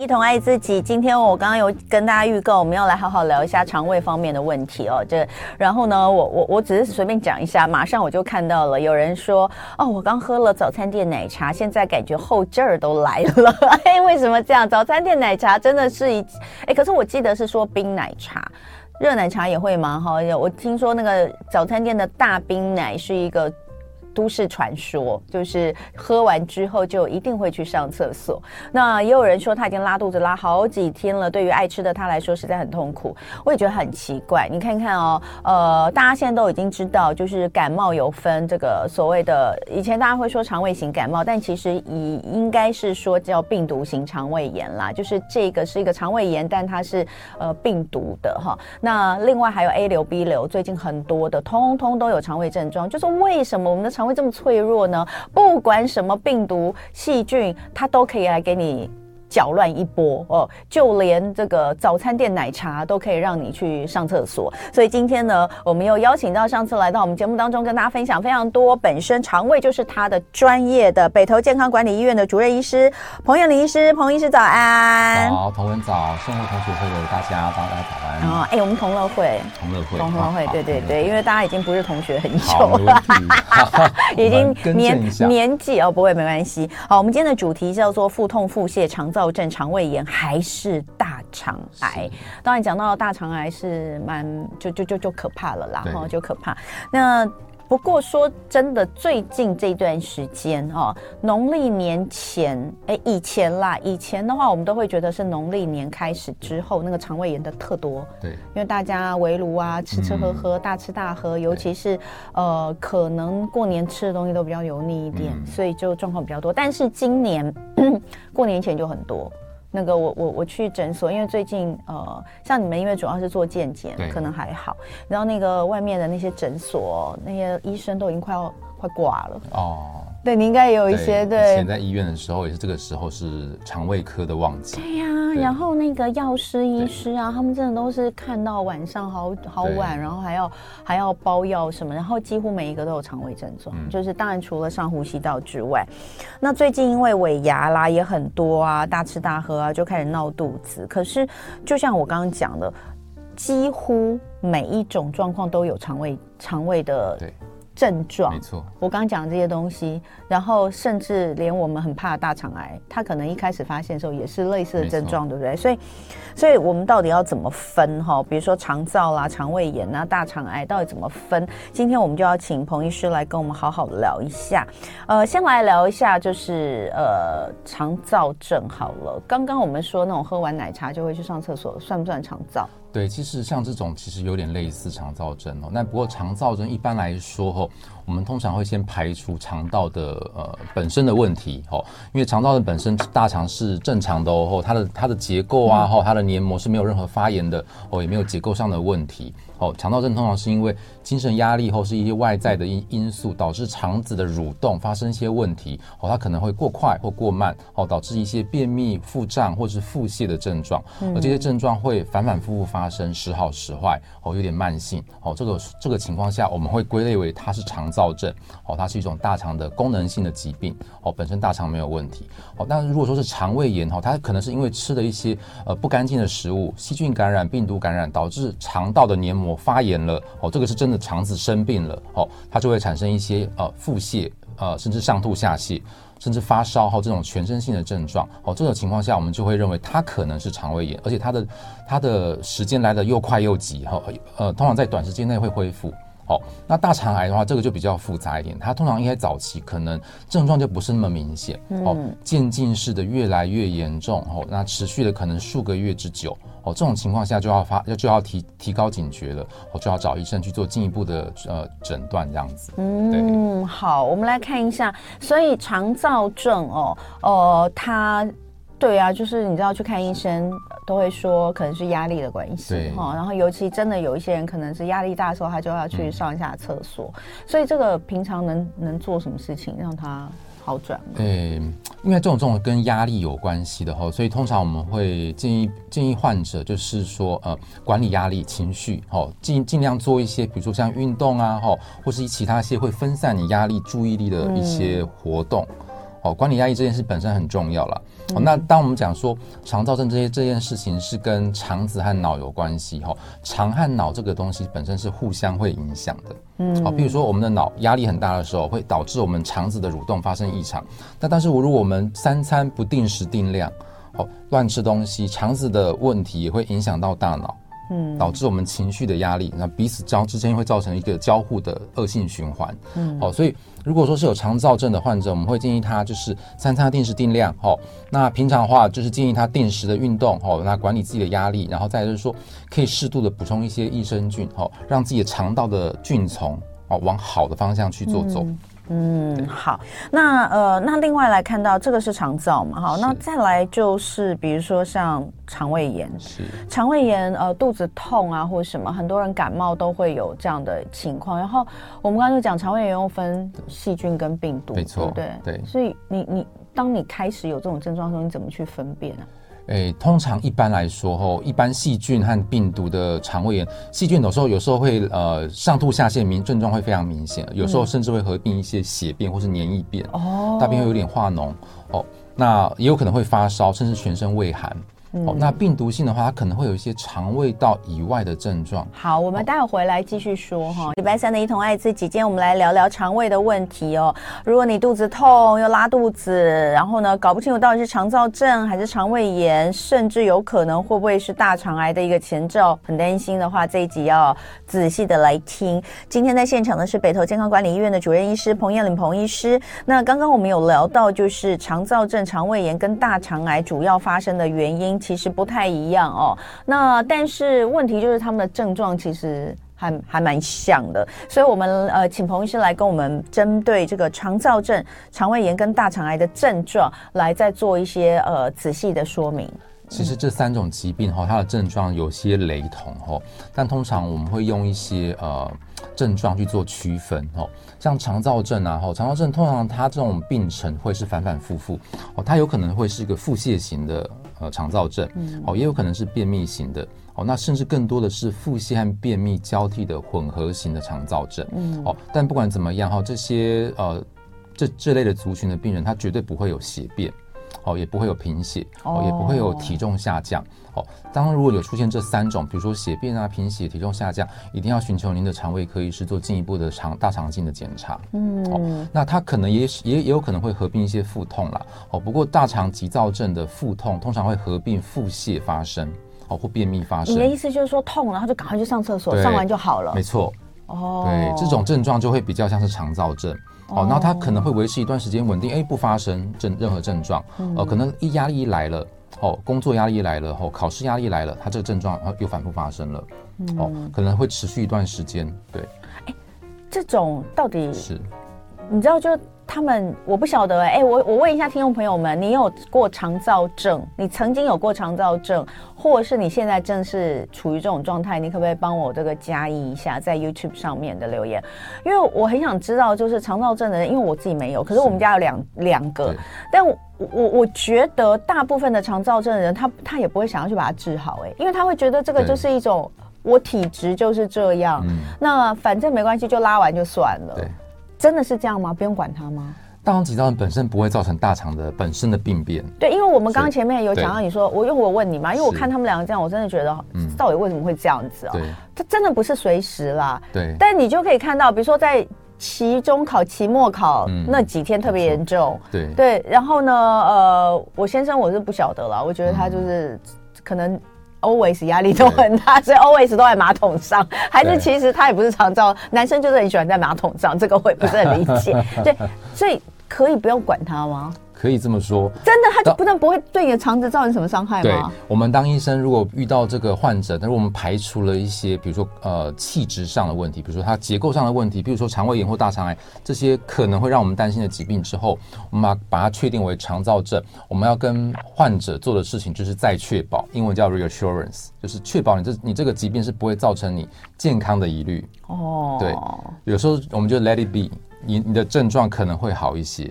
一同爱自己。今天我刚刚有跟大家预告，我们要来好好聊一下肠胃方面的问题哦。这然后呢，我我我只是随便讲一下，马上我就看到了有人说，哦，我刚喝了早餐店奶茶，现在感觉后劲儿都来了。哎，为什么这样？早餐店奶茶真的是一哎，可是我记得是说冰奶茶，热奶茶也会吗？哈，我听说那个早餐店的大冰奶是一个。都市传说就是喝完之后就一定会去上厕所。那也有人说他已经拉肚子拉好几天了，对于爱吃的他来说实在很痛苦。我也觉得很奇怪。你看看哦，呃，大家现在都已经知道，就是感冒有分这个所谓的，以前大家会说肠胃型感冒，但其实以应该是说叫病毒型肠胃炎啦。就是这个是一个肠胃炎，但它是呃病毒的哈。那另外还有 A 流、B 流，最近很多的通通都有肠胃症状。就是为什么我们的肠会这么脆弱呢？不管什么病毒、细菌，它都可以来给你。搅乱一波哦，就连这个早餐店奶茶都可以让你去上厕所。所以今天呢，我们又邀请到上次来到我们节目当中跟大家分享非常多，本身肠胃就是他的专业的北投健康管理医院的主任医师彭燕林医师，彭医师早安。好，同文早，生活同学会的大家，大家早安。哦，哎，我们同乐会，同乐会，同乐会，对对对，因为大家已经不是同学很久了，已经年年纪哦，不会没关系。好，我们今天的主题叫做腹痛、腹泻、肠燥症、肠胃炎还是大肠癌？当然讲到大肠癌是蛮就就就就可怕了啦，哈，就可怕。那不过说真的，最近这段时间哦，农历年前，哎，以前啦，以前的话，我们都会觉得是农历年开始之后，那个肠胃炎的特多。对，因为大家围炉啊，吃吃喝喝，大吃大喝，尤其是呃，可能过年吃的东西都比较油腻一点，所以就状况比较多。但是今年 过年前就很多。那个我我我去诊所，因为最近呃，像你们因为主要是做健检，可能还好。然后那个外面的那些诊所，那些医生都已经快要快挂了哦。对，你应该也有一些对。以前在医院的时候，也是这个时候是肠胃科的旺季。对呀、啊，然后那个药师、医师啊，他们真的都是看到晚上好好晚，然后还要还要包药什么，然后几乎每一个都有肠胃症状。嗯、就是当然除了上呼吸道之外，那最近因为尾牙啦也很多啊，大吃大喝啊，就开始闹肚子。可是就像我刚刚讲的，几乎每一种状况都有肠胃肠胃的。对。症状没错，我刚刚讲的这些东西，然后甚至连我们很怕的大肠癌，它可能一开始发现的时候也是类似的症状，对不对？所以，所以我们到底要怎么分哈？比如说肠燥啦、肠胃炎啊、大肠癌到底怎么分？今天我们就要请彭医师来跟我们好好聊一下。呃，先来聊一下就是呃肠燥症好了。刚刚我们说那种喝完奶茶就会去上厕所，算不算肠躁？对，其实像这种其实有点类似肠燥症哦。那不过肠燥症一般来说吼，我们通常会先排除肠道的呃本身的问题哦，因为肠道的本身大肠是正常的哦，它的它的结构啊，哈，它的黏膜是没有任何发炎的哦，也没有结构上的问题。哦，肠道症通常是因为精神压力或是一些外在的因因素导致肠子的蠕动发生一些问题。哦，它可能会过快或过慢，哦，导致一些便秘、腹胀或是腹泻的症状。而这些症状会反反复复发生，时好时坏，哦，有点慢性。哦，这个这个情况下，我们会归类为它是肠燥症。哦，它是一种大肠的功能性的疾病。哦，本身大肠没有问题。哦，但是如果说是肠胃炎，哈，它可能是因为吃了一些呃不干净的食物，细菌感染、病毒感染，导致肠道的黏膜。我发炎了哦，这个是真的肠子生病了哦，它就会产生一些呃腹泻呃甚至上吐下泻，甚至发烧哈这种全身性的症状哦，这种情况下我们就会认为它可能是肠胃炎，而且它的它的时间来的又快又急哈呃，通常在短时间内会恢复。哦，那大肠癌的话，这个就比较复杂一点。它通常应该早期可能症状就不是那么明显，哦，渐进式的越来越严重，哦，那持续的可能数个月之久，哦，这种情况下就要发，就要提提高警觉了，哦，就要找医生去做进一步的呃诊断这样子。嗯，好，我们来看一下，所以肠燥症哦，呃，它。对啊，就是你知道去看医生都会说可能是压力的关系哈，然后尤其真的有一些人可能是压力大的时候，他就要去上一下厕所，嗯、所以这个平常能能做什么事情让他好转？诶，因为这种这种跟压力有关系的哈，所以通常我们会建议建议患者就是说呃管理压力情绪哈，尽尽量做一些比如说像运动啊哈，或是其他一些会分散你压力注意力的一些活动。嗯好，管理压力这件事本身很重要了。哦，那当我们讲说肠躁症这些这件事情是跟肠子和脑有关系哈，肠和脑这个东西本身是互相会影响的。嗯，好，比如说我们的脑压力很大的时候，会导致我们肠子的蠕动发生异常。那但是如果我们三餐不定时定量，哦，乱吃东西，肠子的问题也会影响到大脑。嗯，导致我们情绪的压力，那彼此交之间会造成一个交互的恶性循环。嗯，好，所以如果说是有肠燥症的患者，我们会建议他就是三餐定时定量。好，那平常的话就是建议他定时的运动。好，那管理自己的压力，然后再就是说可以适度的补充一些益生菌。好，让自己的肠道的菌丛哦往好的方向去做走。嗯嗯，好，那呃，那另外来看到这个是肠燥嘛，好，那再来就是比如说像肠胃炎，是。肠胃炎，呃，肚子痛啊，或者什么，很多人感冒都会有这样的情况。然后我们刚才就讲肠胃炎又分细菌跟病毒，没错，对对，所以你你当你开始有这种症状的时候，你怎么去分辨呢？诶、欸，通常一般来说，吼，一般细菌和病毒的肠胃炎，细菌有时候有时候会呃上吐下泻，明症状会非常明显，有时候甚至会合并一些血便或是黏液便，哦，大便会有点化脓，哦，那也有可能会发烧，甚至全身畏寒。哦，那病毒性的话，它可能会有一些肠胃道以外的症状。好，我们待会回来继续说哈。礼拜三的一同爱自己，今天我们来聊聊肠胃的问题哦。如果你肚子痛又拉肚子，然后呢搞不清楚到底是肠燥症还是肠胃炎，甚至有可能会不会是大肠癌的一个前兆，很担心的话，这一集要仔细的来听。今天在现场的是北投健康管理医院的主任医师彭艳玲彭医师。那刚刚我们有聊到，就是肠燥症、肠胃炎跟大肠癌主要发生的原因。其实不太一样哦，那但是问题就是他们的症状其实还还蛮像的，所以我们呃请彭医师来跟我们针对这个肠躁症、肠胃炎跟大肠癌的症状来再做一些呃仔细的说明。其实这三种疾病哈，它的症状有些雷同哈，但通常我们会用一些呃症状去做区分哈。像肠躁症啊，哈，肠躁症通常它这种病程会是反反复复哦，它有可能会是一个腹泻型的呃肠燥症，哦，也有可能是便秘型的哦，那甚至更多的是腹泻和便秘交替的混合型的肠燥症，嗯，哦，但不管怎么样哈，这些呃这这类的族群的病人，他绝对不会有血便。哦，也不会有贫血，哦，也不会有体重下降。哦，当如果有出现这三种，比如说血便啊、贫血、体重下降，一定要寻求您的肠胃科医师做进一步的肠大肠镜的检查。嗯，哦，那他可能也也也有可能会合并一些腹痛啦。哦，不过大肠急躁症的腹痛通常会合并腹泻发生，哦，或便秘发生。你的意思就是说痛，然后就赶快去上厕所，上完就好了？没错。哦，对，这种症状就会比较像是肠躁症。哦，那它可能会维持一段时间稳定，哎，不发生症任何症状，呃，可能一压力一来了，哦，工作压力一来了，哦，考试压力一来了，它这个症状又反复发生了，哦，可能会持续一段时间，对。哎，这种到底是，你知道就。他们我不晓得哎、欸，我我问一下听众朋友们，你有过肠燥症？你曾经有过肠燥症，或者是你现在正是处于这种状态？你可不可以帮我这个加一一下在 YouTube 上面的留言？因为我很想知道，就是肠燥症的人，因为我自己没有，可是我们家有两两个，但我我我觉得大部分的肠燥症的人，他他也不会想要去把它治好、欸，哎，因为他会觉得这个就是一种我体质就是这样，那反正没关系，就拉完就算了。真的是这样吗？不用管它吗？大肠急躁本身不会造成大肠的本身的病变。对，因为我们刚刚前面有讲到，你说我因为我问你嘛，因为我看他们两个这样，我真的觉得，嗯，到底为什么会这样子啊？对，它真的不是随时啦。对。但你就可以看到，比如说在期中考、期末考那几天特别严重。对。对。然后呢，呃，我先生我是不晓得了，我觉得他就是可能。Always 压力都很大，所以 always 都在马桶上，还是其实他也不是常照，男生就是很喜欢在马桶上，这个我也不是很理解。对，所以可以不用管他吗？可以这么说，真的，它就不但不会对你的肠子造成什么伤害吗？对，我们当医生，如果遇到这个患者，但是我们排除了一些，比如说呃气质上的问题，比如说它结构上的问题，比如说肠胃炎或大肠癌这些可能会让我们担心的疾病之后，我们把把它确定为肠燥症，我们要跟患者做的事情就是再确保，英文叫 reassurance，就是确保你这你这个疾病是不会造成你健康的疑虑。哦，对，有时候我们就 let it be，你你的症状可能会好一些。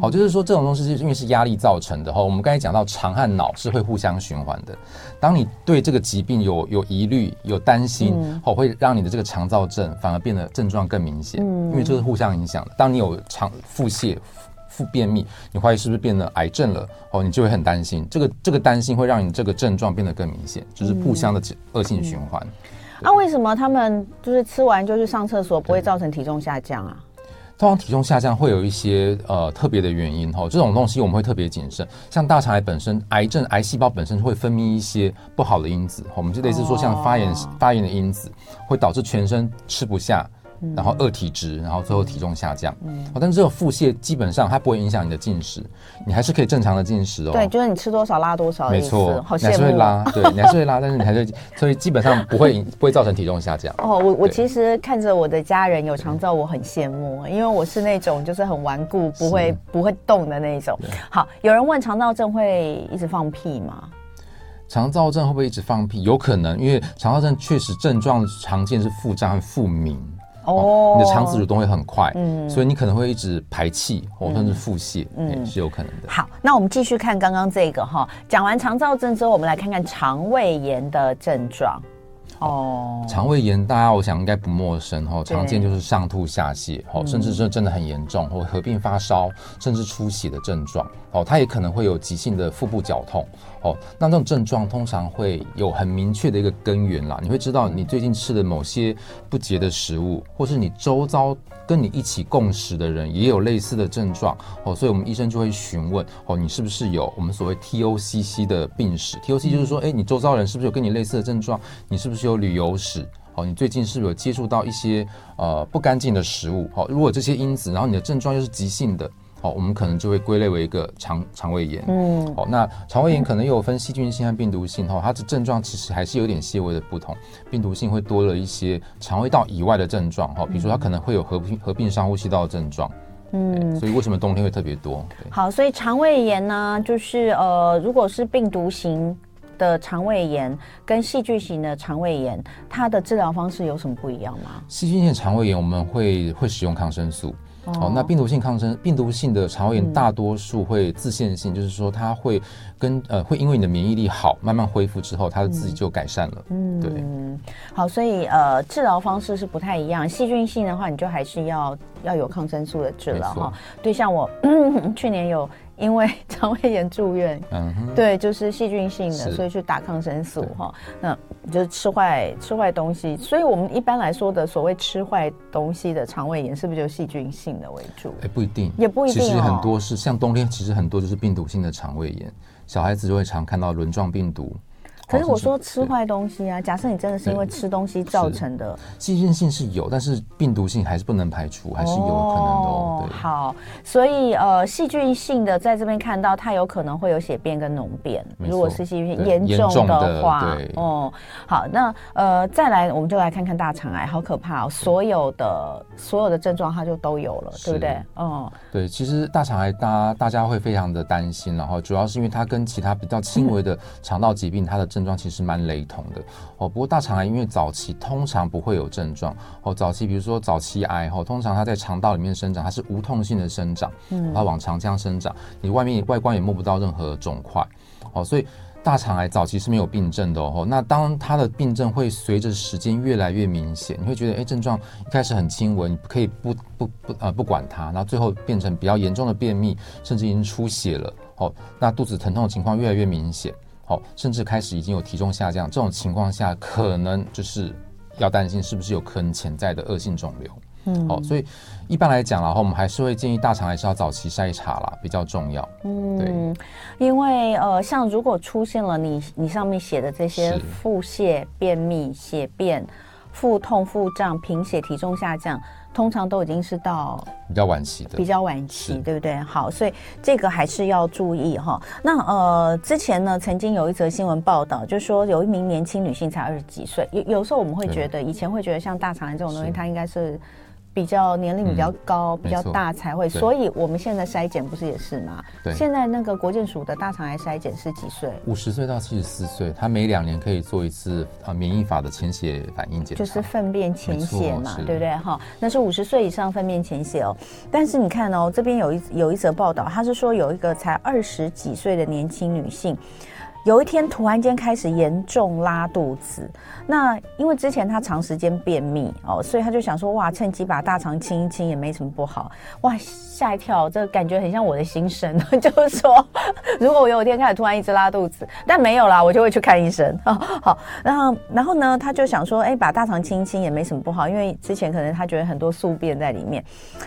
好，就是说这种东西是因为是压力造成的哈。我们刚才讲到肠和脑是会互相循环的。当你对这个疾病有有疑虑、有担心，哦，会让你的这个肠躁症反而变得症状更明显，因为这是互相影响的。当你有肠腹泻、腹便秘，你怀疑是不是变得癌症了？哦，你就会很担心。这个这个担心会让你这个症状变得更明显，就是互相的恶性循环。那、嗯嗯啊、为什么他们就是吃完就去上厕所，不会造成体重下降啊？通常体重下降会有一些呃特别的原因哈，这种东西我们会特别谨慎。像大肠癌本身，癌症癌细胞本身会分泌一些不好的因子，我们就类似说像发炎发炎的因子，会导致全身吃不下。然后饿体质，然后最后体重下降。嗯，但是这个腹泻基本上它不会影响你的进食，你还是可以正常的进食哦。对，就是你吃多少拉多少。没错，好羡慕。你还是会拉，对，你还是会拉，但是你还是，所以基本上不会不会造成体重下降。哦，我我其实看着我的家人有肠燥，我很羡慕，因为我是那种就是很顽固，不会不会动的那种。好，有人问肠道症会一直放屁吗？肠燥症会不会一直放屁？有可能，因为肠燥症确实症状常见是腹胀和腹鸣。哦，你的肠子蠕动会很快，嗯，所以你可能会一直排气，或甚至腹泻，嗯，是有可能的。好，那我们继续看刚刚这个哈，讲完肠燥症之后，我们来看看肠胃炎的症状。哦，肠胃炎大家我想应该不陌生哦，常见就是上吐下泻，哦，甚至是真的很严重，或合并发烧，甚至出血的症状。哦，它也可能会有急性的腹部绞痛。哦，那这种症状通常会有很明确的一个根源啦。你会知道你最近吃的某些不洁的食物，或是你周遭跟你一起共食的人也有类似的症状。哦，所以我们医生就会询问哦，你是不是有我们所谓 TOCC 的病史？TOC 就是说，哎，你周遭人是不是有跟你类似的症状？你是不是有旅游史？哦，你最近是不是有接触到一些呃不干净的食物？哦，如果这些因子，然后你的症状又是急性的。哦，我们可能就会归类为一个肠肠胃炎。嗯，哦，那肠胃炎可能又有分细菌性和病毒性。哈，它的症状其实还是有点细微的不同。病毒性会多了一些肠胃道以外的症状。哈，比如说它可能会有合并合并上呼吸道的症状。嗯，所以为什么冬天会特别多？好，所以肠胃炎呢，就是呃，如果是病毒型的肠胃炎跟细菌型的肠胃炎，它的治疗方式有什么不一样吗？细菌性肠胃炎我们会会使用抗生素。哦，那病毒性抗生，病毒性的肠胃炎大多数会自限性，嗯、就是说它会跟呃会因为你的免疫力好，慢慢恢复之后，它自己就改善了。嗯，对。好，所以呃治疗方式是不太一样。细菌性的话，你就还是要要有抗生素的治疗哈。对，像我 去年有。因为 肠胃炎住院，对，就是细菌性的，所以去打抗生素哈。那就是吃坏吃坏东西，所以我们一般来说的所谓吃坏东西的肠胃炎，是不是就细菌性的为主？哎，不一定，也不一定。其实很多是像冬天，其实很多就是病毒性的肠胃炎，小孩子就会常看到轮状病毒。可是我说吃坏东西啊，假设你真的是因为吃东西造成的，细菌性是有，但是病毒性还是不能排除，还是有可能的。哦，对。好，所以呃，细菌性的在这边看到它有可能会有血便跟脓便，如果是细菌严重的话，哦，好，那呃再来我们就来看看大肠癌，好可怕哦，所有的所有的症状它就都有了，对不对？哦，对，其实大肠癌大家大家会非常的担心，然后主要是因为它跟其他比较轻微的 肠道疾病它的。症状其实蛮雷同的哦，不过大肠癌因为早期通常不会有症状哦，早期比如说早期癌哦，通常它在肠道里面生长，它是无痛性的生长，嗯，它往肠腔生长，你外面外观也摸不到任何肿块哦，所以大肠癌早期是没有病症的哦。那当它的病症会随着时间越来越明显，你会觉得哎，症状一开始很轻微，你可以不不不呃不管它，然后最后变成比较严重的便秘，甚至已经出血了哦，那肚子疼痛的情况越来越明显。好，甚至开始已经有体重下降，这种情况下，可能就是要担心是不是有可能潜在的恶性肿瘤。嗯，好，所以一般来讲，然后我们还是会建议大肠还是要早期筛查啦，比较重要。嗯，对，因为呃，像如果出现了你你上面写的这些腹泻、便秘、血便、腹痛、腹胀、贫血、体重下降。通常都已经是到比较晚期的，比较晚期，对不对？好，所以这个还是要注意哈。那呃，之前呢，曾经有一则新闻报道，就说有一名年轻女性才二十几岁，有有时候我们会觉得，以前会觉得像大肠癌这种东西，它应该是。比较年龄比较高、嗯、比较大才会，所以我们现在筛检不是也是吗？对，现在那个国健署的大肠癌筛检是几岁？五十岁到七十四岁，他每两年可以做一次啊免疫法的潜血反应检查，就是粪便潜血嘛，对不对？哈，那是五十岁以上粪便潜血哦。但是你看哦，这边有一有一则报道，他是说有一个才二十几岁的年轻女性。有一天突然间开始严重拉肚子。那因为之前他长时间便秘哦，所以他就想说哇，趁机把大肠清一清也没什么不好。哇，吓一跳，这感觉很像我的心声，就是说，如果我有一天开始突然一直拉肚子，但没有啦，我就会去看医生。哦、好，然后然后呢，他就想说，哎，把大肠清一清也没什么不好，因为之前可能他觉得很多宿便在里面，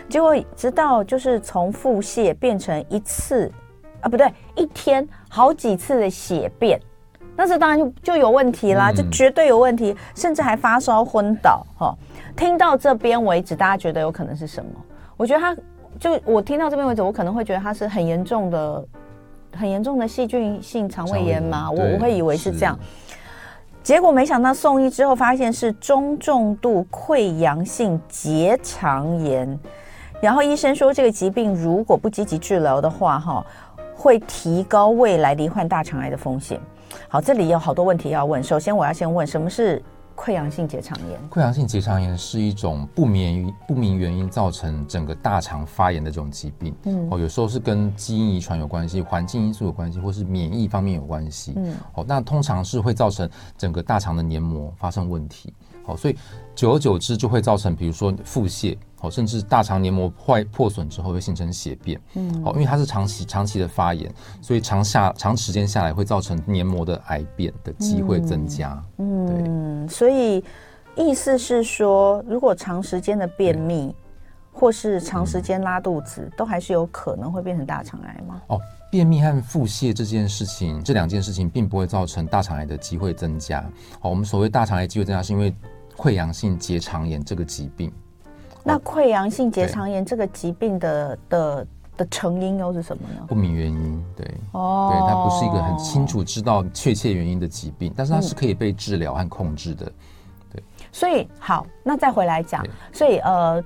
结果直到就是从腹泻变成一次啊，不对，一天好几次的血便。那这当然就就有问题啦，就绝对有问题，甚至还发烧昏倒哈。听到这边为止，大家觉得有可能是什么？我觉得他就我听到这边为止，我可能会觉得他是很严重的、很严重的细菌性肠胃炎嘛。我我会以为是这样，结果没想到送医之后发现是中重度溃疡性结肠炎，然后医生说这个疾病如果不积极治疗的话，哈，会提高未来罹患大肠癌的风险。好，这里有好多问题要问。首先，我要先问，什么是溃疡性结肠炎？溃疡性结肠炎是一种不明不明原因造成整个大肠发炎的这种疾病。嗯，哦，有时候是跟基因遗传有关系，环境因素有关系，或是免疫方面有关系。嗯，哦，那通常是会造成整个大肠的黏膜发生问题。好，所以久而久之就会造成，比如说腹泻。好，甚至大肠黏膜坏破损之后会形成血便。嗯，好，因为它是长期长期的发炎，所以长下长时间下来会造成黏膜的癌变的机会增加。嗯，所以意思是说，如果长时间的便秘或是长时间拉肚子，嗯，都还是有可能会变成大肠癌吗？哦，便秘和腹泻这件事情，这两件事情并不会造成大肠癌的机会增加。好，我们所谓大肠癌机会增加，是因为溃疡性结肠炎这个疾病。那溃疡性结肠炎这个疾病的的的成因又是什么呢？不明原因，对，哦，对，它不是一个很清楚知道确切原因的疾病，但是它是可以被治疗和控制的，对。所以好，那再回来讲，所以呃，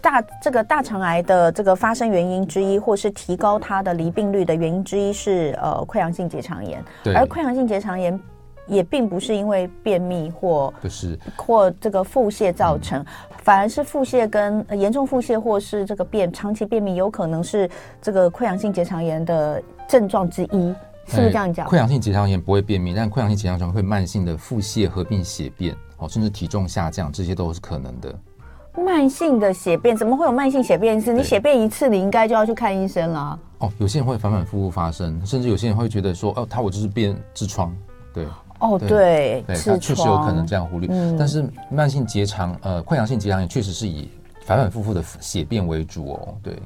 大这个大肠癌的这个发生原因之一，或是提高它的离病率的原因之一是呃溃疡性结肠炎，而溃疡性结肠炎。也并不是因为便秘或不是或这个腹泻造成，嗯、反而是腹泻跟严重腹泻或是这个便长期便秘有可能是这个溃疡性结肠炎的症状之一，是不是这样讲？溃疡性结肠炎不会便秘，但溃疡性结肠炎会慢性的腹泻合并血便，哦，甚至体重下降，这些都是可能的。慢性的血便怎么会有慢性血便？是你血便一次，你应该就要去看医生了。哦，有些人会反反复复发生，甚至有些人会觉得说，哦，他我就是便痔疮，对。哦，对，对，它确实有可能这样忽略。嗯，但是慢性结肠，呃，溃疡性结肠炎确实是以反反复复的血便为主哦。对，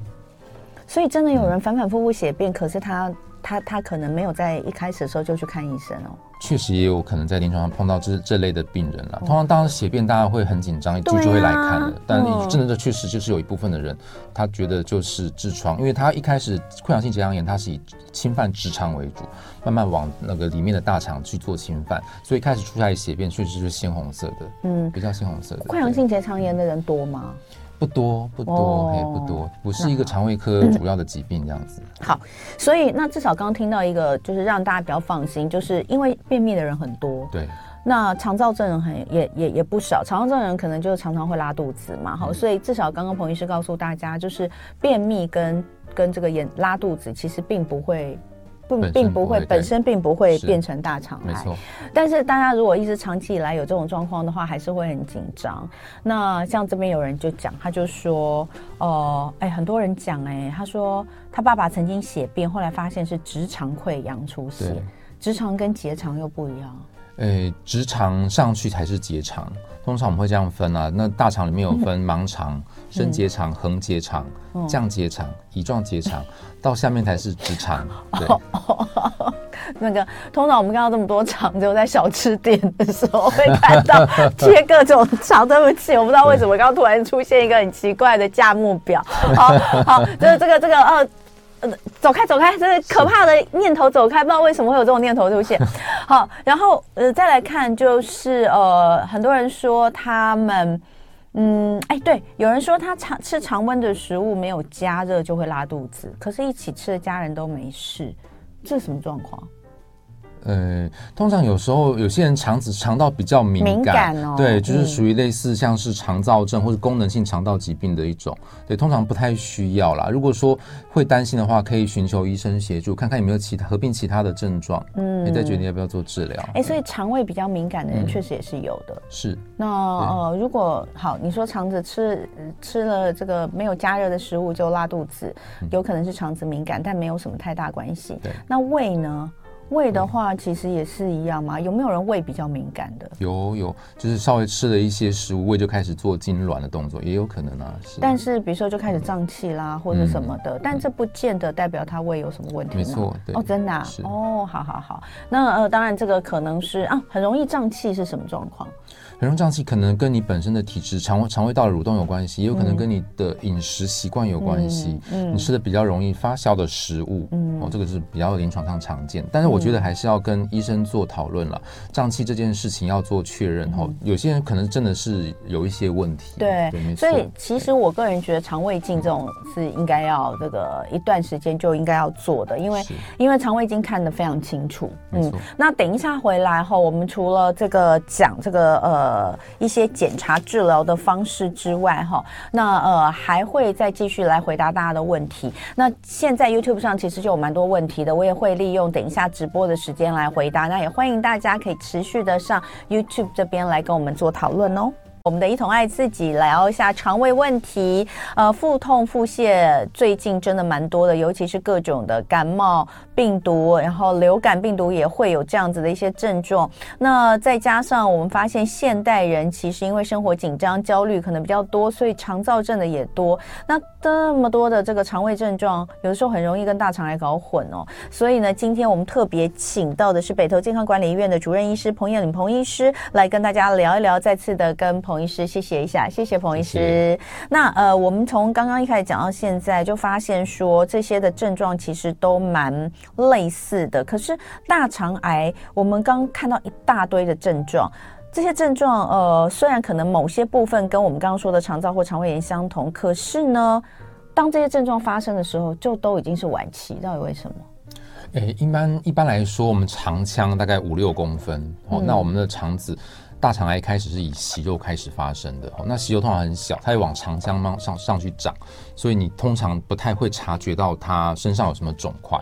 所以真的有人反反复复血便，嗯，可是他他他可能没有在一开始的时候就去看医生哦。确实也有可能在临床上碰到这这类的病人了。通常当时血便，大家会很紧张，一就就会来看了。但真的这确实就是有一部分的人，他觉得就是痔疮，因为他一开始溃疡性结肠炎，它是以侵犯直肠为主，慢慢往那个里面的大肠去做侵犯，所以开始出来血便确实是鲜红色的，嗯，比较鲜红色的。溃疡性结肠炎的人多吗？不多不多，嘿、哦，不多，不是一个肠胃科主要的疾病这样子。嗯、好，所以那至少刚刚听到一个，就是让大家比较放心，就是因为便秘的人很多，对，那肠燥症人很也也也不少，肠燥症人可能就常常会拉肚子嘛。好，所以至少刚刚彭医师告诉大家，就是便秘跟跟这个眼拉肚子其实并不会。不，并不会，本身并不会变成大肠癌。但是大家如果一直长期以来有这种状况的话，还是会很紧张。那像这边有人就讲，他就说，哦、呃，哎，很多人讲，哎，他说他爸爸曾经血便，后来发现是直肠溃疡出血。直肠跟结肠又不一样。诶，直肠上去才是结肠，通常我们会这样分啊。那大肠里面有分盲肠、升结肠、横结肠、降结肠、乙状结肠，到下面才是直肠。对，那个通常我们看到这么多肠，只有在小吃店的时候会看到贴各种肠。对不起，我不知道为什么刚刚突然出现一个很奇怪的价目表。好 好，就是这个这个呃。走开，走开！这是可怕的念头，走开！不知道为什么会有这种念头出现。好，然后呃，再来看，就是呃，很多人说他们，嗯，哎，对，有人说他常吃常温的食物没有加热就会拉肚子，可是一起吃的家人都没事，这是什么状况？呃，通常有时候有些人肠子肠道比较敏感，敏感哦，对，就是属于类似像是肠燥症或者功能性肠道疾病的一种，对，通常不太需要啦。如果说会担心的话，可以寻求医生协助，看看有没有其他合并其他的症状，嗯，你再决定要不要做治疗。哎，所以肠胃比较敏感的人确实也是有的。是。那呃，如果好，你说肠子吃吃了这个没有加热的食物就拉肚子，有可能是肠子敏感，但没有什么太大关系。对。那胃呢？胃的话，其实也是一样嘛？有没有人胃比较敏感的？有有，就是稍微吃了一些食物，胃就开始做痉挛的动作，也有可能啊。是。但是比如说就开始胀气啦，或者什么的，但这不见得代表他胃有什么问题。没错，对。哦，真的啊。哦，好好好。那呃，当然这个可能是啊，很容易胀气是什么状况？很容胀气，可能跟你本身的体质、肠胃肠胃道的蠕动有关系，也有可能跟你的饮食习惯有关系。嗯，嗯，你吃的比较容易发酵的食物，嗯，哦，这个是比较临床上常见。但是我觉得还是要跟医生做讨论了，胀气这件事情要做确认。哦，有些人可能真的是有一些问题。对，对，没错。所以其实我个人觉得肠胃镜这种是应该要这个一段时间就应该要做的，因为因为肠胃镜看得非常清楚。嗯，那等一下回来后，我们除了这个讲这个呃。呃，一些检查治疗的方式之外，哈，那呃还会再继续来回答大家的问题。那现在 YouTube 上其实就有蛮多问题的，我也会利用等一下直播的时间来回答。那也欢迎大家可以持续的上 YouTube 这边来跟我们做讨论哦。我们的一同爱自己聊一下肠胃问题，呃，腹痛、腹泻最近真的蛮多的，尤其是各种的感冒病毒，然后流感病毒也会有这样子的一些症状。那再加上我们发现现代人其实因为生活紧张、焦虑可能比较多，所以肠燥症的也多。那这么多的这个肠胃症状，有的时候很容易跟大肠癌搞混哦。所以呢，今天我们特别请到的是北投健康管理医院的主任医师彭彦麟彭医师来跟大家聊一聊，再次的跟彭。彭医师，谢谢一下，谢谢彭医师。谢谢。那呃，我们从刚刚一开始讲到现在，就发现说这些的症状其实都蛮类似的。可是大肠癌，我们刚看到一大堆的症状，这些症状呃，虽然可能某些部分跟我们刚刚说的肠躁或肠胃炎相同，可是呢，当这些症状发生的时候，就都已经是晚期。到底为什么？诶，一般一般来说，我们肠腔大概五六公分，哦，嗯、那我们的肠子。大肠癌开始是以息肉开始发生的，那息肉通常很小，它会往肠腔上上上去长，所以你通常不太会察觉到它身上有什么肿块，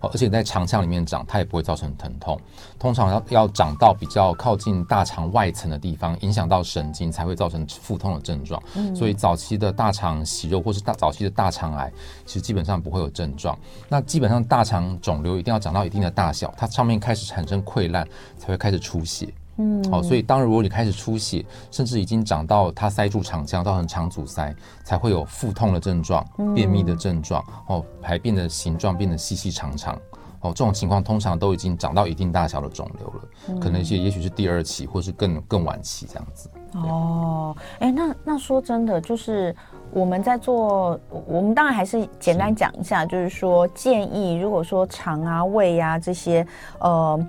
而且在肠腔里面长，它也不会造成疼痛。通常要要长到比较靠近大肠外层的地方，影响到神经才会造成腹痛的症状。所以早期的大肠息肉或是大早期的大肠癌，其实基本上不会有症状。那基本上大肠肿瘤一定要长到一定的大小，它上面开始产生溃烂，才会开始出血。嗯，好，所以当如果你开始出血，甚至已经长到它塞住肠腔，造成肠阻塞，才会有腹痛的症状、便秘的症状，哦，排便的形状变得细细长长，哦，这种情况通常都已经长到一定大小的肿瘤了，可能一些也许是第二期，或是更更晚期这样子。哦，哎，那那说真的，就是我们在做，我们当然还是简单讲一下，就是说建议，如果说肠啊、胃呀、啊、这些，呃。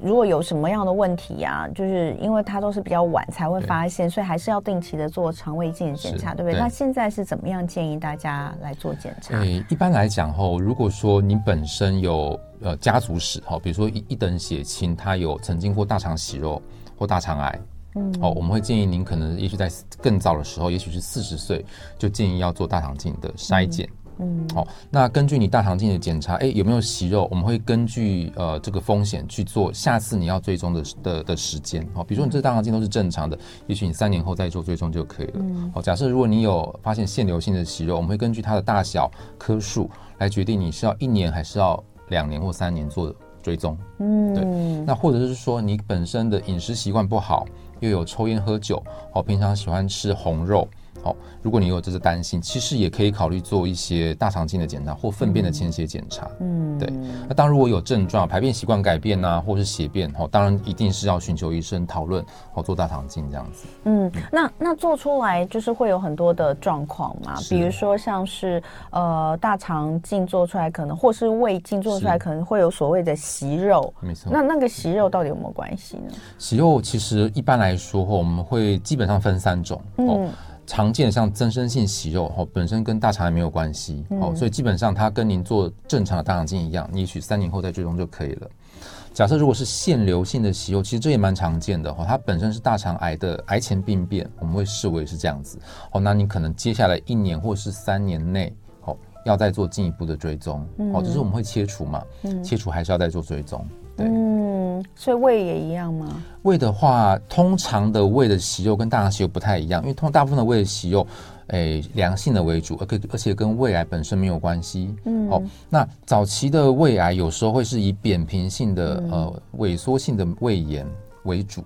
如果有什么样的问题啊，就是因为它都是比较晚才会发现，所以还是要定期的做肠胃镜检查，对不对？那现在是怎么样建议大家来做检查？诶，一般来讲吼，如果说你本身有呃家族史哈，比如说一一等血亲，他有曾经过大肠息肉或大肠癌，嗯，哦，我们会建议您可能也许在更早的时候，也许是四十岁，就建议要做大肠镜的筛检。嗯嗯，好，那根据你大肠镜的检查，哎，有没有息肉？我们会根据呃这个风险去做下次你要追踪的的的时间。好，比如说你这大肠镜都是正常的，也许你三年后再做追踪就可以了。好，假设如果你有发现腺瘤性的息肉，我们会根据它的大小颗数来决定你是要一年还是要两年或三年做追踪。嗯，对。那或者是说你本身的饮食习惯不好，又有抽烟喝酒，哦，平常喜欢吃红肉。好，如果你有这个担心，其实也可以考虑做一些大肠镜的检查或粪便的潜血检查。嗯，对。那当如果有症状，排便习惯改变啊，或是血便，哦，当然一定是要寻求医生讨论，好做大肠镜这样子。嗯，那那做出来就是会有很多的状况嘛，比如说像是呃大肠镜做出来可能，或是胃镜做出来可能会有所谓的息肉。没错。那那个息肉到底有没有关系呢？息肉其实一般来说，我们会基本上分三种。嗯。常见的像增生性息肉，哦，本身跟大肠癌没有关系，哦，所以基本上它跟您做正常的大肠镜一样，你也许三年后再追踪就可以了。假设如果是腺瘤性的息肉，其实这也蛮常见的哈，它本身是大肠癌的癌前病变，我们会视为是这样子。哦，那你可能接下来一年或是三年内，哦，要再做进一步的追踪。哦，只是我们会切除嘛，切除还是要再做追踪。对，嗯，所以胃也一样吗？胃的话，通常的胃的息肉跟大肠息肉不太一样，因为通大部分的胃的息肉，诶，良性的为主，而且而且跟胃癌本身没有关系。嗯，哦，那早期的胃癌有时候会是以扁平性的、嗯、呃萎缩性的胃炎为主。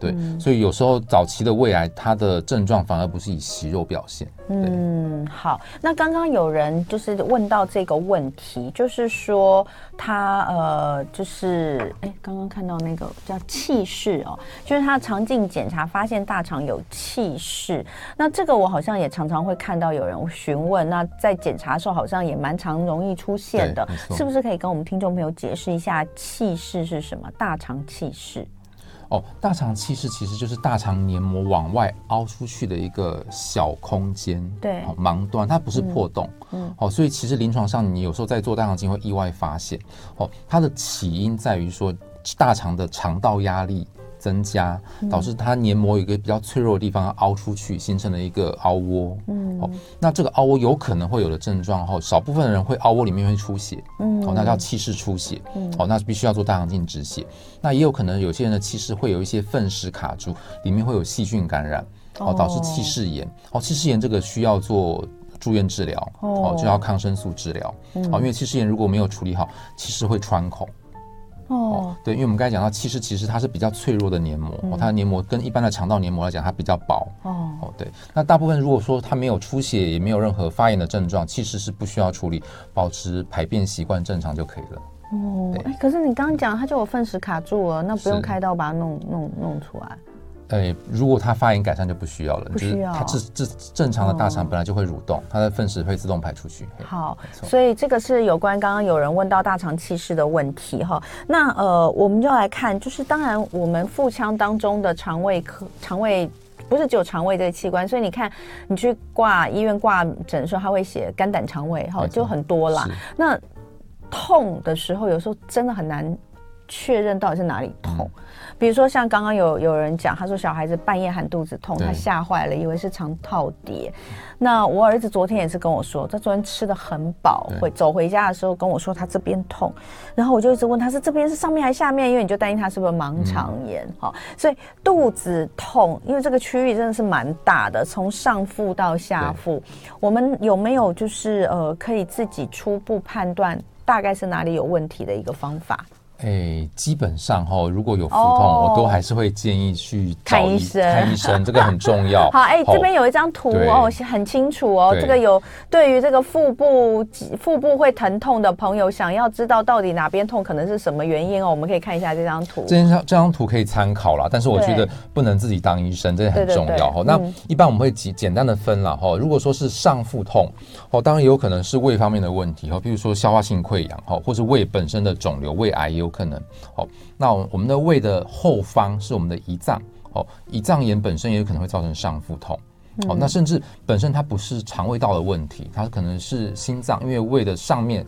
对，所以有时候早期的胃癌，它的症状反而不是以息肉表现。嗯，好。那刚刚有人就是问到这个问题，就是说他呃，就是哎，刚刚看到那个叫气室哦，就是他肠镜检查发现大肠有气室。那这个我好像也常常会看到有人询问，那在检查的时候好像也蛮常容易出现的，是不是可以跟我们听众朋友解释一下气室是什么？大肠气室。哦，大肠憩室其实就是大肠黏膜往外凹出去的一个小空间，对，盲端，它不是破洞，嗯，嗯，好，所以其实临床上你有时候在做大肠镜会意外发现，哦，它的起因在于说大肠的肠道压力。增加导致它黏膜有一个比较脆弱的地方要凹出去，形成了一个凹窝。嗯，哦，那这个凹窝有可能会有的症状后，少部分的人会凹窝里面会出血。嗯，哦，那叫气室出血。嗯，哦，那必须要做大肠镜止血。那也有可能有些人的气室会有一些粪石卡住，里面会有细菌感染，哦，导致气室炎。哦，气室炎这个需要做住院治疗，哦，就要抗生素治疗。哦，因为气室炎如果没有处理好，气室会穿孔。哦，对，因为我们刚才讲到，其实其实它是比较脆弱的黏膜，哦，它的黏膜跟一般的肠道黏膜来讲，它比较薄。哦，哦，对，那大部分如果说它没有出血，也没有任何发炎的症状，其实是不需要处理，保持排便习惯正常就可以了。哦，哎，可是你刚刚讲它就有粪石卡住了，那不用开刀把它弄弄弄出来？哎，如果它发炎改善就不需要了，不需要。它这这正常的大肠本来就会蠕动，它的粪石会自动排出去。好，所以这个是有关刚刚有人问到大肠气室的问题哈。那呃，我们就来看，就是当然我们腹腔当中的肠胃科肠胃不是只有肠胃这个器官，所以你看你去挂医院挂诊的时候，他会写肝胆肠胃哈，就很多啦。那痛的时候，有时候真的很难确认到底是哪里痛。嗯比如说，像刚刚有有人讲，他说小孩子半夜喊肚子痛，他吓坏了，以为是肠套叠。那我儿子昨天也是跟我说，他昨天吃的很饱，回走回家的时候跟我说他这边痛，然后我就一直问他是这边是上面还是下面，因为你就担心他是不是盲肠炎，好、嗯，所以肚子痛，因为这个区域真的是蛮大的，从上腹到下腹，我们有没有就是呃可以自己初步判断大概是哪里有问题的一个方法？哎、欸，基本上哈，如果有腹痛，oh, 我都还是会建议去看医生。看医生，这个很重要。好，哎、欸，这边有一张图哦，很清楚哦。这个有对于这个腹部腹部会疼痛的朋友，想要知道到底哪边痛，可能是什么原因哦，我们可以看一下这张图。这张这张图可以参考啦，但是我觉得不能自己当医生，这个很重要哈。那一般我们会简简单的分了哈。如果说是上腹痛，哦，当然有可能是胃方面的问题哈，比如说消化性溃疡哈，或是胃本身的肿瘤、胃癌也有。可能。好，那我们的胃的后方是我们的胰脏。哦，胰脏炎本身也有可能会造成上腹痛，哦，那甚至本身它不是肠胃道的问题，它可能是心脏，因为胃的上面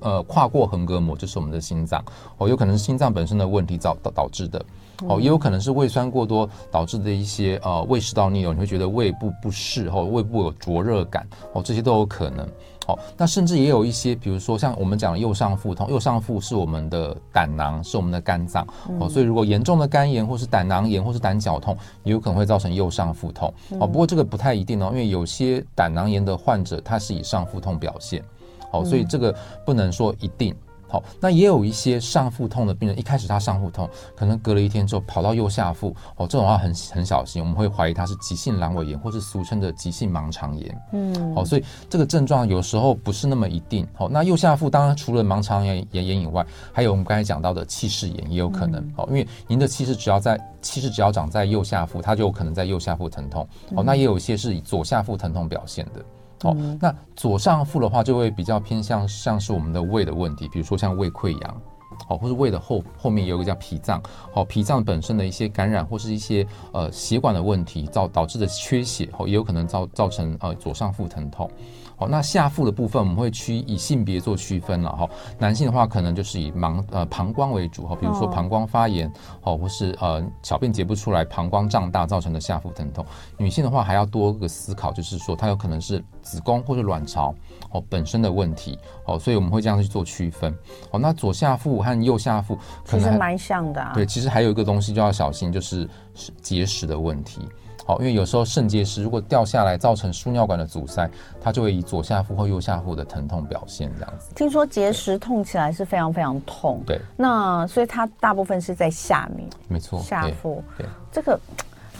呃跨过横膈膜就是我们的心脏。哦，有可能是心脏本身的问题造导导致的。哦，也有可能是胃酸过多导致的一些呃胃食道逆流，你会觉得胃部不适或胃部有灼热感哦，这些都有可能。好，那甚至也有一些，比如说像我们讲的右上腹痛，右上腹是我们的胆囊，是我们的肝脏，哦，所以如果严重的肝炎或是胆囊炎或是胆绞痛，也有可能会造成右上腹痛。哦，不过这个不太一定哦，因为有些胆囊炎的患者他是以上腹痛表现，哦，所以这个不能说一定。好，那也有一些上腹痛的病人，一开始他上腹痛，可能隔了一天之后跑到右下腹，哦，这种话很很小心，我们会怀疑他是急性阑尾炎，或是俗称的急性盲肠炎。嗯，好，所以这个症状有时候不是那么一定。好，那右下腹当然除了盲肠炎炎炎以外，还有我们刚才讲到的气室炎也有可能。哦，因为您的气室只要在气室只要长在右下腹，它就有可能在右下腹疼痛。哦，那也有一些是以左下腹疼痛表现的。哦，那左上腹的话，就会比较偏向像是我们的胃的问题，比如说像胃溃疡，哦，或是胃的后后面有一个叫脾脏，哦，脾脏本身的一些感染或是一些呃血管的问题造导致的缺血，哦，也有可能造造成呃左上腹疼痛。好，那下腹的部分我们会区以性别做区分了哈。男性的话可能就是以膀呃膀胱为主哈，比如说膀胱发炎哦，或是呃小便解不出来，膀胱胀大造成的下腹疼痛。女性的话还要多个思考，就是说它有可能是子宫或者卵巢哦本身的问题哦，所以我们会这样去做区分。哦，那左下腹和右下腹其实蛮像的啊。对，其实还有一个东西就要小心，就是结石的问题。好，因为有时候肾结石如果掉下来造成输尿管的阻塞，它就会以左下腹或右下腹的疼痛表现这样子。听说结石痛起来是非常非常痛。对，那所以它大部分是在下面。没错，下腹。对，对这个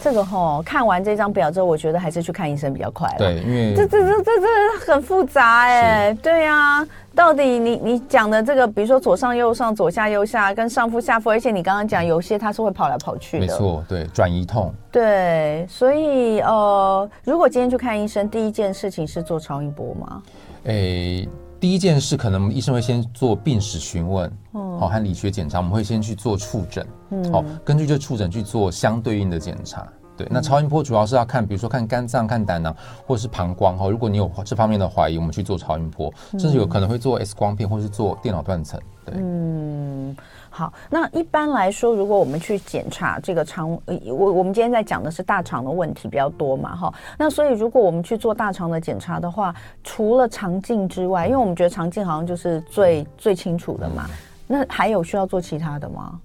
这个吼，看完这张表之后，我觉得还是去看医生比较快。对，因为这这这这这很复杂哎。对呀、啊。到底你你讲的这个，比如说左上右上、左下右下，跟上腹下腹，而且你刚刚讲有些它是会跑来跑去的，没错，对，转移痛，对，所以呃，如果今天去看医生，第一件事情是做超音波吗？诶，第一件事可能医生会先做病史询问，嗯，好，和理学检查，我们会先去做触诊，嗯，好，根据这触诊去做相对应的检查。对，那超音波主要是要看，比如说看肝脏、看胆囊，或者是膀胱哈。如果你有这方面的怀疑，我们去做超音波，甚至有可能会做 X 光片，或是做电脑断层。对，嗯，好。那一般来说，如果我们去检查这个肠，我我们今天在讲的是大肠的问题比较多嘛，哈。那所以如果我们去做大肠的检查的话，除了肠镜之外，因为我们觉得肠镜好像就是最最清楚的嘛，那还有需要做其他的吗？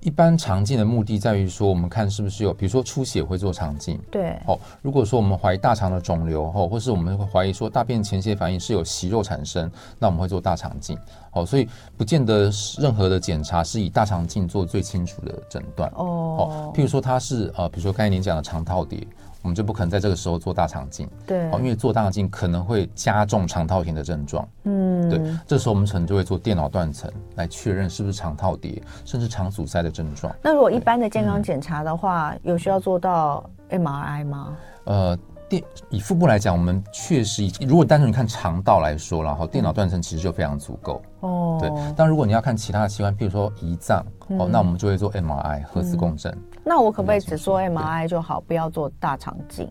一般肠镜的目的在于说，我们看是不是有，比如说出血会做肠镜。对。哦，如果说我们怀疑大肠的肿瘤，哦，或是我们会怀疑说大便前血反应是有息肉产生，那我们会做大肠镜。哦，所以不见得任何的检查是以大肠镜做最清楚的诊断。哦。哦，譬如说它是呃，比如说刚才您讲的肠套叠。我们就不可能在这个时候做大肠镜，对，因为做大肠镜可能会加重肠套填的症状，嗯，对，这时候我们可能就会做电脑断层来确认是不是肠套叠，甚至肠阻塞的症状。那如果一般的健康检查的话，嗯、有需要做到 MRI 吗？呃。电以腹部来讲，我们确实以如果单纯看肠道来说，然后电脑断层其实就非常足够。哦，对。但如果你要看其他的器官，譬如说胰脏，嗯、哦，那我们就会做 MRI 核磁共振、嗯。那我可不可以只做 MRI 就好，不要做大肠镜？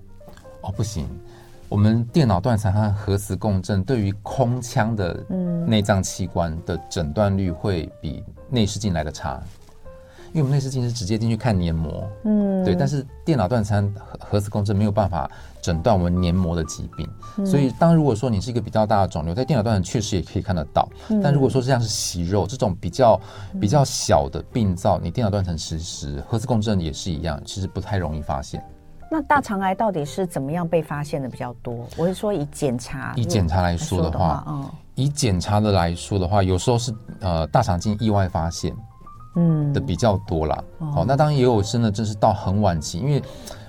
哦，不行。我们电脑断层和核磁共振对于空腔的内脏器官的诊断率会比内视镜来的差。因为我们内视镜是直接进去看黏膜，嗯，对，但是电脑断层核核磁共振没有办法诊断我们黏膜的疾病，嗯、所以当如果说你是一个比较大的肿瘤，在电脑断层确实也可以看得到，嗯、但如果说是像是息肉这种比较比较小的病灶，你电脑断层其实核磁共振也是一样，其实不太容易发现。那大肠癌到底是怎么样被发现的比较多？我是说以检查，以检查来说的话，的话嗯，以检查的来说的话，有时候是呃大肠镜意外发现。嗯。的比较多啦，好、哦，那当然也有真的，真是到很晚期，因为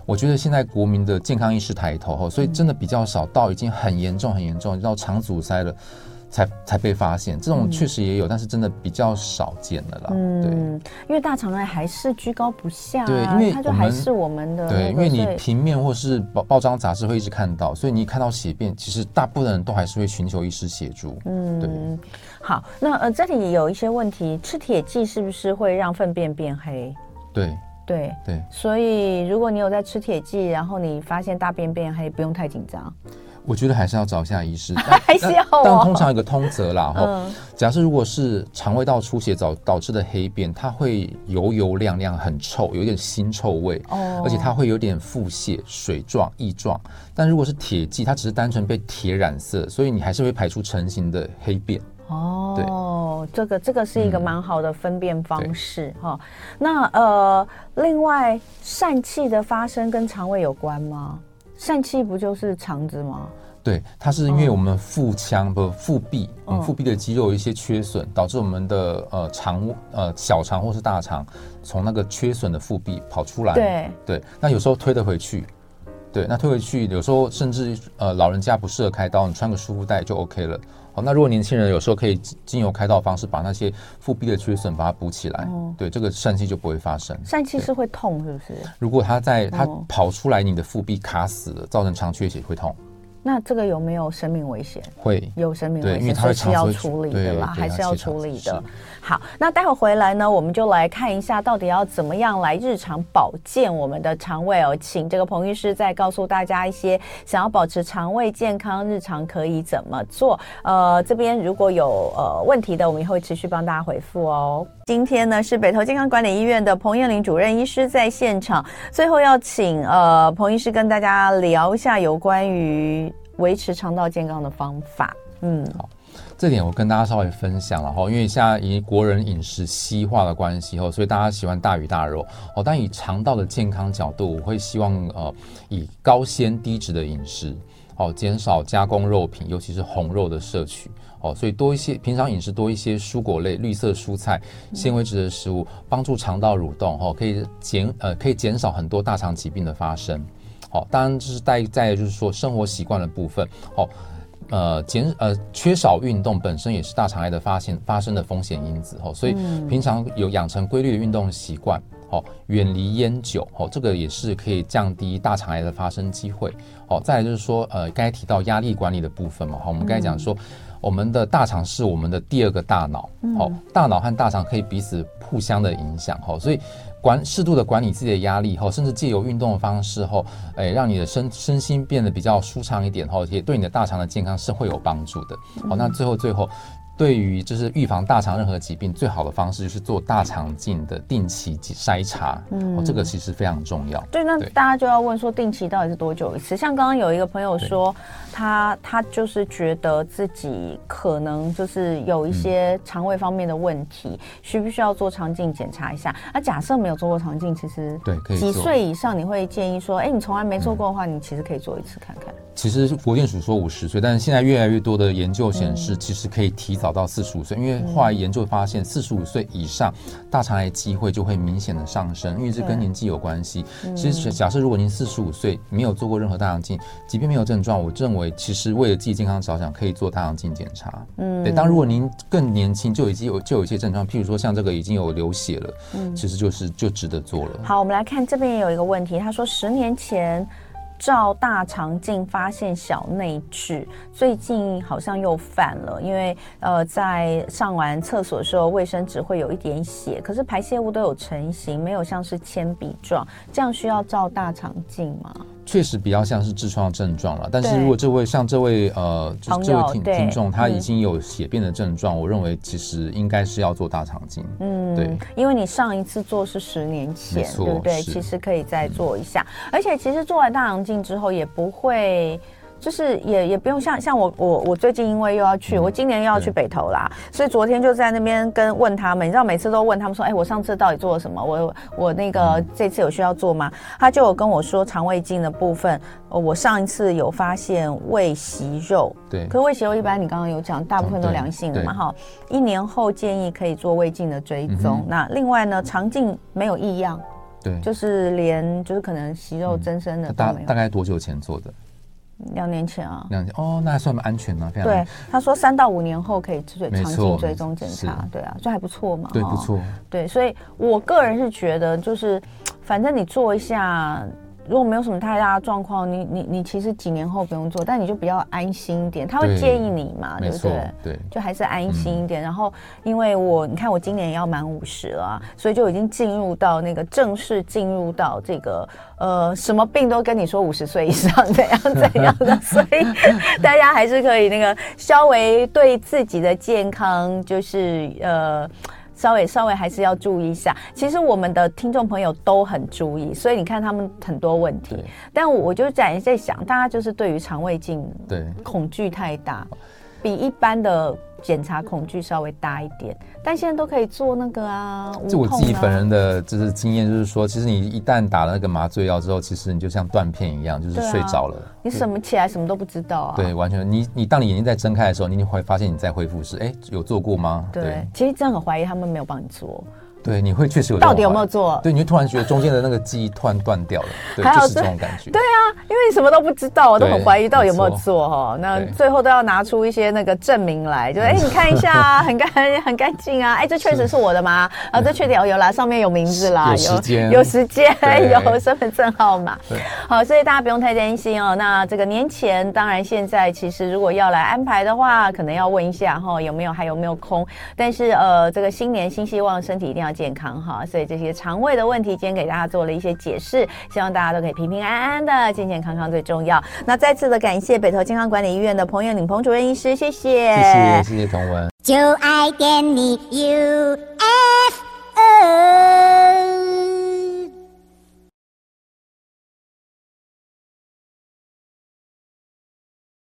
我觉得现在国民的健康意识抬头哈，所以真的比较少到已经很严重很严重，到肠阻塞了。才才被发现，这种确实也有，嗯、但是真的比较少见的啦。嗯，对，因为大肠癌还是居高不下，啊，对，因为它就还是我们的，对，因为你平面或是报报章杂志会一直看到，所以你看到血便，其实大部分人都还是会寻求医师协助。嗯，对。好，那呃这里有一些问题，吃铁剂是不是会让粪便变黑？对，对，对。所以如果你有在吃铁剂，然后你发现大便变黑，不用太紧张。我觉得还是要找一下医师，还是要、哦。但通常有个通则啦，哈、嗯，假设如果是肠胃道出血导导致的黑便，它会油油亮亮、很臭，有点腥臭味，哦，而且它会有点腹泻、水状、液状。但如果是铁剂，它只是单纯被铁染色，所以你还是会排出成型的黑便。哦，对，这个这个是一个蛮好的分辨方式哈、嗯。那呃，另外疝气的发生跟肠胃有关吗？疝气不就是肠子吗？对，它是因为我们腹腔不腹壁，我们腹壁的肌肉有一些缺损，导致我们的呃肠呃小肠或是大肠从那个缺损的腹壁跑出来。对对，那有时候推得回去，对，那推回去有时候甚至呃老人家不适合开刀，你穿个束缚带就 OK 了。好，那如果年轻人有时候可以经由开刀方式把那些腹壁的缺损把它补起来，哦，对，这个疝气就不会发生。疝气是会痛，是不是？如果它在它跑出来，你的腹壁卡死了，造成肠缺血会痛。那这个有没有生命危险？会有生命危险，因为它是要处理的啦，还是要处理的。好，那待会回来呢，我们就来看一下，到底要怎么样来日常保健我们的肠胃哦。请这个彭医师再告诉大家一些想要保持肠胃健康，日常可以怎么做？呃，这边如果有呃问题的，我们也会持续帮大家回复哦。今天呢是北投健康管理医院的彭彦玲主任医师在现场，最后要请呃彭医师跟大家聊一下有关于。维持肠道健康的方法，嗯，好，这点我跟大家稍微分享了哈，因为现在以国人饮食西化的关系哈，所以大家喜欢大鱼大肉哦。但以肠道的健康角度，我会希望呃，以高纤低脂的饮食哦，减少加工肉品，尤其是红肉的摄取。哦，所以多一些平常饮食多一些蔬果类、绿色蔬菜、纤维质的食物，帮助肠道蠕动哦，可以减呃可以减少很多大肠疾病的发生。好，当然就是带在就是说生活习惯的部分，哦，呃减呃缺少运动本身也是大肠癌的发现发生的风险因子，哦，所以平常有养成规律的运动习惯，哦，远离烟酒，哦，这个也是可以降低大肠癌的发生机会，哦，再来就是说，呃，刚才提到压力管理的部分嘛，好，我们刚才讲说，我们的大肠是我们的第二个大脑，好，大脑和大肠可以彼此互相的影响，哈，所以。管适度的管理自己的压力后，甚至借由运动的方式后，诶，让你的身身心变得比较舒畅一点后，也对你的大肠的健康是会有帮助的。好，那最后最后。对于就是预防大肠任何疾病，最好的方式就是做大肠镜的定期筛查，嗯、哦，这个其实非常重要。对，那大家就要问说，定期到底是多久一次？像刚刚有一个朋友说，他他就是觉得自己可能就是有一些肠胃方面的问题，嗯、需不需要做肠镜检查一下？那假设没有做过肠镜，其实对，可以几岁以上你会建议说，哎，你从来没做过的话，嗯、你其实可以做一次看看。其实国健署说五十岁，但是现在越来越多的研究显示，其实可以提早到四十五岁，因为后来研究发现，四十五岁以上大肠癌机会就会明显的上升，因为这跟年纪有关系。其实假设如果您四十五岁没有做过任何大肠镜，即便没有症状，我认为其实为了自己健康着想，可以做大肠镜检查。嗯，对。当如果您更年轻就已经有就有一些症状，譬如说像这个已经有流血了，嗯，其实就是就值得做了。好，我们来看这边也有一个问题，他说十年前。照大肠镜发现小内痔，最近好像又犯了，因为呃，在上完厕所的时候，卫生纸会有一点血，可是排泄物都有成型，没有像是铅笔状，这样需要照大肠镜吗？确实比较像是痔疮症状了，但是如果这位像这位呃，就是这位听听众他已经有血便的症状，我认为其实应该是要做大肠镜。嗯，对，因为你上一次做是十年前，对不对？其实可以再做一下，而且其实做完大肠镜之后也不会。就是也也不用像像我我我最近因为又要去，我今年又要去北投啦，所以昨天就在那边跟问他们，你知道每次都问他们说，哎，我上次到底做了什么？我我那个这次有需要做吗？他就有跟我说肠胃镜的部分，我上一次有发现胃息肉，对，可是胃息肉一般你刚刚有讲，大部分都良性的嘛，哈，一年后建议可以做胃镜的追踪。那另外呢，肠镜没有异样，对，就是连就是可能息肉增生的大大概多久前做的？两年前啊，两年哦，那还算蛮安全呢。非常对，他说三到五年后可以做长期追踪检查，对啊，就还不错嘛。对，不错。对，所以我个人是觉得，就是反正你做一下。如果没有什么太大的状况，你你你其实几年后不用做，但你就比较安心一点。他会建议你嘛，对，对不对？对，就还是安心一点。嗯、然后，因为我你看我今年也要满五十了，啊，所以就已经进入到那个正式进入到这个呃，什么病都跟你说五十岁以上怎样怎样的，所以 大家还是可以那个稍微对自己的健康就是呃。稍微稍微还是要注意一下，其实我们的听众朋友都很注意，所以你看他们很多问题。但我就在在想，大家就是对于肠胃镜对。恐惧太大，比一般的。检查恐惧稍微大一点，但现在都可以做那个啊。就我自己本人的就是经验，就是说，其实你一旦打了那个麻醉药之后，其实你就像断片一样，就是睡着了。你什么起来什么都不知道啊？对，完全。你你当你眼睛在睁开的时候，你会发现你在恢复是。哎，有做过吗？对，其实真的很怀疑他们没有帮你做。对，你会确实有到底有没有做？对，你会突然觉得中间的那个记忆突然断掉了，对，就是这种感觉。对啊，因为你什么都不知道，我都很怀疑到底有没有做哈。那最后都要拿出一些那个证明来，就哎，你看一下啊，很干很干净啊，哎，这确实是我的吗？啊，这确实有啦，上面有名字啦，有时间，有时间，有身份证号码。好，所以大家不用太担心哦。那这个年前，当然现在其实如果要来安排的话，可能要问一下哈，有没有还有没有空？但是呃，这个新年新希望，身体一定要健康哈，所以这些肠胃的问题，今天给大家做了一些解释，希望大家都可以平平安安的，健健康康最重要。那再次的感谢北投健康管理医院的彭元领彭主任医师，谢谢，谢谢，谢谢同文。就爱点你 UFO。